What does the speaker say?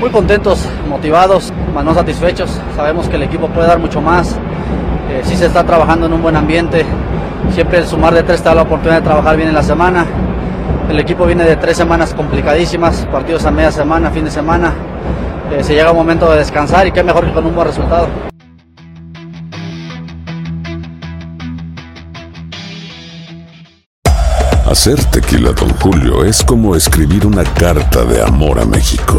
Muy contentos, motivados, más no satisfechos. Sabemos que el equipo puede dar mucho más. Eh, sí se está trabajando en un buen ambiente. Siempre el sumar de tres te da la oportunidad de trabajar bien en la semana. El equipo viene de tres semanas complicadísimas, partidos a media semana, fin de semana. Eh, se llega un momento de descansar y qué mejor que con un buen resultado. Hacer tequila, Don Julio, es como escribir una carta de amor a México.